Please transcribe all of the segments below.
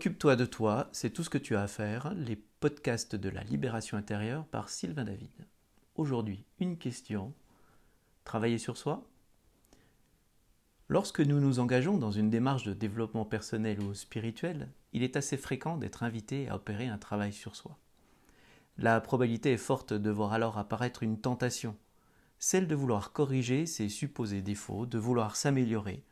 Occupe-toi de toi, c'est tout ce que tu as à faire. Les podcasts de la libération intérieure par Sylvain David. Aujourd'hui, une question. Travailler sur soi Lorsque nous nous engageons dans une démarche de développement personnel ou spirituel, il est assez fréquent d'être invité à opérer un travail sur soi. La probabilité est forte de voir alors apparaître une tentation, celle de vouloir corriger ses supposés défauts, de vouloir s'améliorer,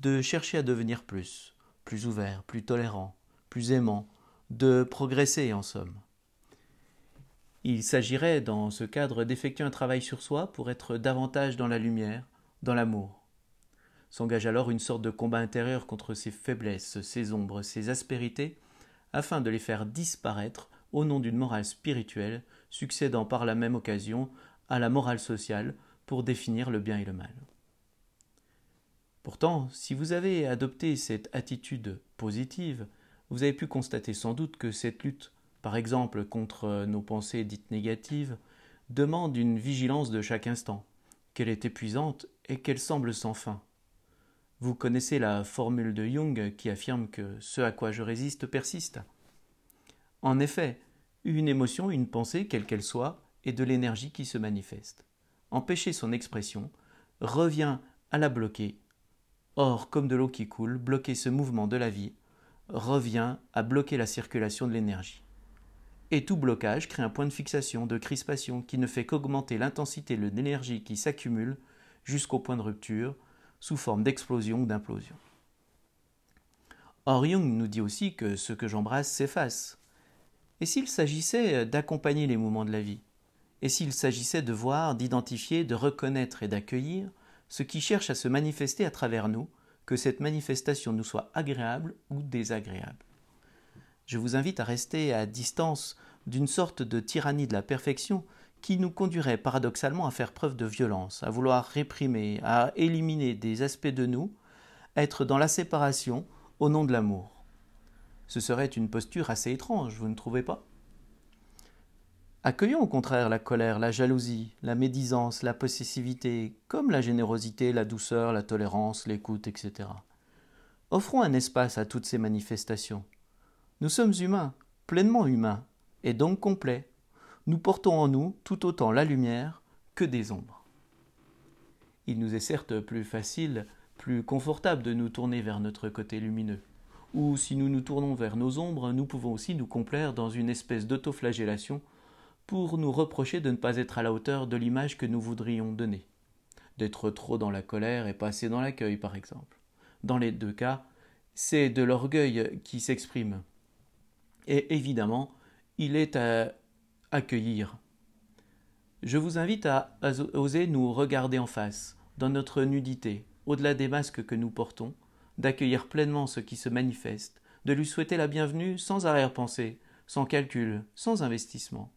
de chercher à devenir plus, plus ouvert, plus tolérant, plus aimant, de progresser en somme. Il s'agirait dans ce cadre d'effectuer un travail sur soi pour être davantage dans la lumière, dans l'amour. S'engage alors une sorte de combat intérieur contre ses faiblesses, ses ombres, ses aspérités, afin de les faire disparaître au nom d'une morale spirituelle, succédant par la même occasion à la morale sociale pour définir le bien et le mal. Pourtant, si vous avez adopté cette attitude positive, vous avez pu constater sans doute que cette lutte, par exemple contre nos pensées dites négatives, demande une vigilance de chaque instant, qu'elle est épuisante et qu'elle semble sans fin. Vous connaissez la formule de Jung qui affirme que ce à quoi je résiste persiste. En effet, une émotion, une pensée, quelle qu'elle soit, est de l'énergie qui se manifeste. Empêcher son expression revient à la bloquer Or, comme de l'eau qui coule, bloquer ce mouvement de la vie revient à bloquer la circulation de l'énergie. Et tout blocage crée un point de fixation, de crispation, qui ne fait qu'augmenter l'intensité de l'énergie qui s'accumule jusqu'au point de rupture, sous forme d'explosion ou d'implosion. Or Jung nous dit aussi que ce que j'embrasse s'efface. Et s'il s'agissait d'accompagner les mouvements de la vie Et s'il s'agissait de voir, d'identifier, de reconnaître et d'accueillir ce qui cherche à se manifester à travers nous, que cette manifestation nous soit agréable ou désagréable. Je vous invite à rester à distance d'une sorte de tyrannie de la perfection qui nous conduirait paradoxalement à faire preuve de violence, à vouloir réprimer, à éliminer des aspects de nous, être dans la séparation au nom de l'amour. Ce serait une posture assez étrange, vous ne trouvez pas? Accueillons au contraire la colère, la jalousie, la médisance, la possessivité, comme la générosité, la douceur, la tolérance, l'écoute, etc. Offrons un espace à toutes ces manifestations. Nous sommes humains, pleinement humains, et donc complets. Nous portons en nous tout autant la lumière que des ombres. Il nous est certes plus facile, plus confortable de nous tourner vers notre côté lumineux. Ou si nous nous tournons vers nos ombres, nous pouvons aussi nous complaire dans une espèce d'autoflagellation pour nous reprocher de ne pas être à la hauteur de l'image que nous voudrions donner, d'être trop dans la colère et pas assez dans l'accueil, par exemple. Dans les deux cas, c'est de l'orgueil qui s'exprime. Et évidemment, il est à accueillir. Je vous invite à oser nous regarder en face, dans notre nudité, au-delà des masques que nous portons, d'accueillir pleinement ce qui se manifeste, de lui souhaiter la bienvenue sans arrière-pensée, sans calcul, sans investissement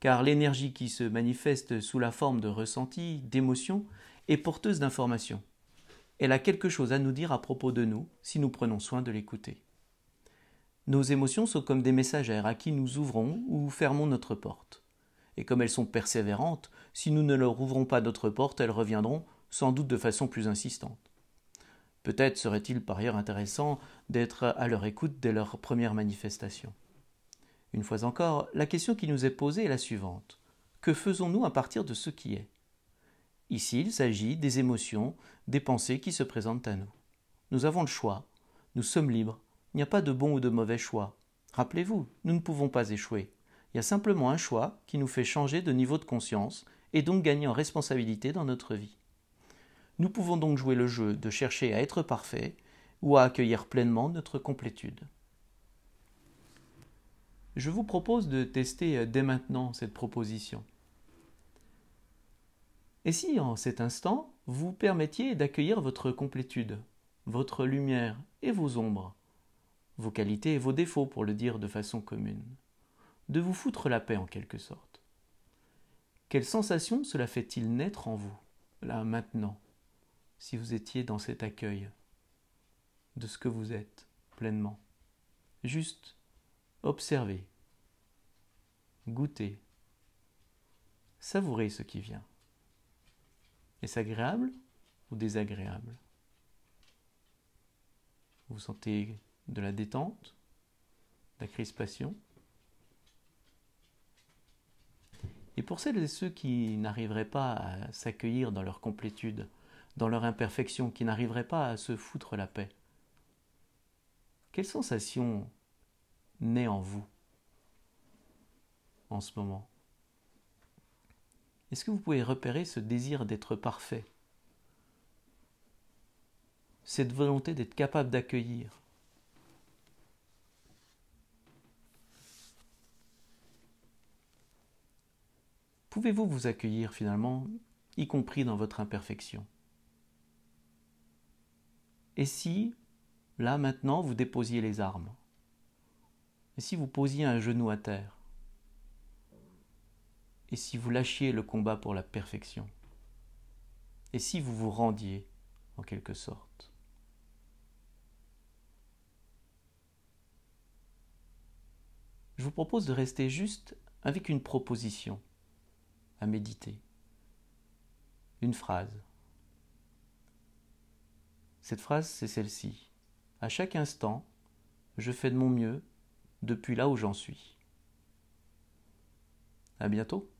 car l'énergie qui se manifeste sous la forme de ressenti, d'émotion, est porteuse d'informations. Elle a quelque chose à nous dire à propos de nous si nous prenons soin de l'écouter. Nos émotions sont comme des messagères à qui nous ouvrons ou fermons notre porte. Et comme elles sont persévérantes, si nous ne leur ouvrons pas notre porte, elles reviendront, sans doute de façon plus insistante. Peut-être serait-il par ailleurs intéressant d'être à leur écoute dès leur première manifestation. Une fois encore, la question qui nous est posée est la suivante. Que faisons-nous à partir de ce qui est? Ici, il s'agit des émotions, des pensées qui se présentent à nous. Nous avons le choix, nous sommes libres, il n'y a pas de bon ou de mauvais choix. Rappelez-vous, nous ne pouvons pas échouer. Il y a simplement un choix qui nous fait changer de niveau de conscience et donc gagner en responsabilité dans notre vie. Nous pouvons donc jouer le jeu de chercher à être parfait ou à accueillir pleinement notre complétude je vous propose de tester euh, dès maintenant cette proposition. Et si en cet instant, vous permettiez d'accueillir votre complétude, votre lumière et vos ombres, vos qualités et vos défauts pour le dire de façon commune, de vous foutre la paix en quelque sorte. Quelle sensation cela fait-il naître en vous, là maintenant, si vous étiez dans cet accueil de ce que vous êtes pleinement? Juste observez, goûtez, savourez ce qui vient. Est-ce agréable ou désagréable? Vous sentez de la détente la crispation? Et pour celles et ceux qui n'arriveraient pas à s'accueillir dans leur complétude, dans leur imperfection, qui n'arriveraient pas à se foutre la paix, quelle sensation naît en vous en ce moment. Est-ce que vous pouvez repérer ce désir d'être parfait? Cette volonté d'être capable d'accueillir? Pouvez-vous vous accueillir finalement, y compris dans votre imperfection? Et si, là maintenant, vous déposiez les armes? Et si vous posiez un genou à terre? Et si vous lâchiez le combat pour la perfection? Et si vous vous rendiez, en quelque sorte? Je vous propose de rester juste avec une proposition à méditer. Une phrase. Cette phrase, c'est celle-ci. À chaque instant, je fais de mon mieux depuis là où j'en suis. À bientôt.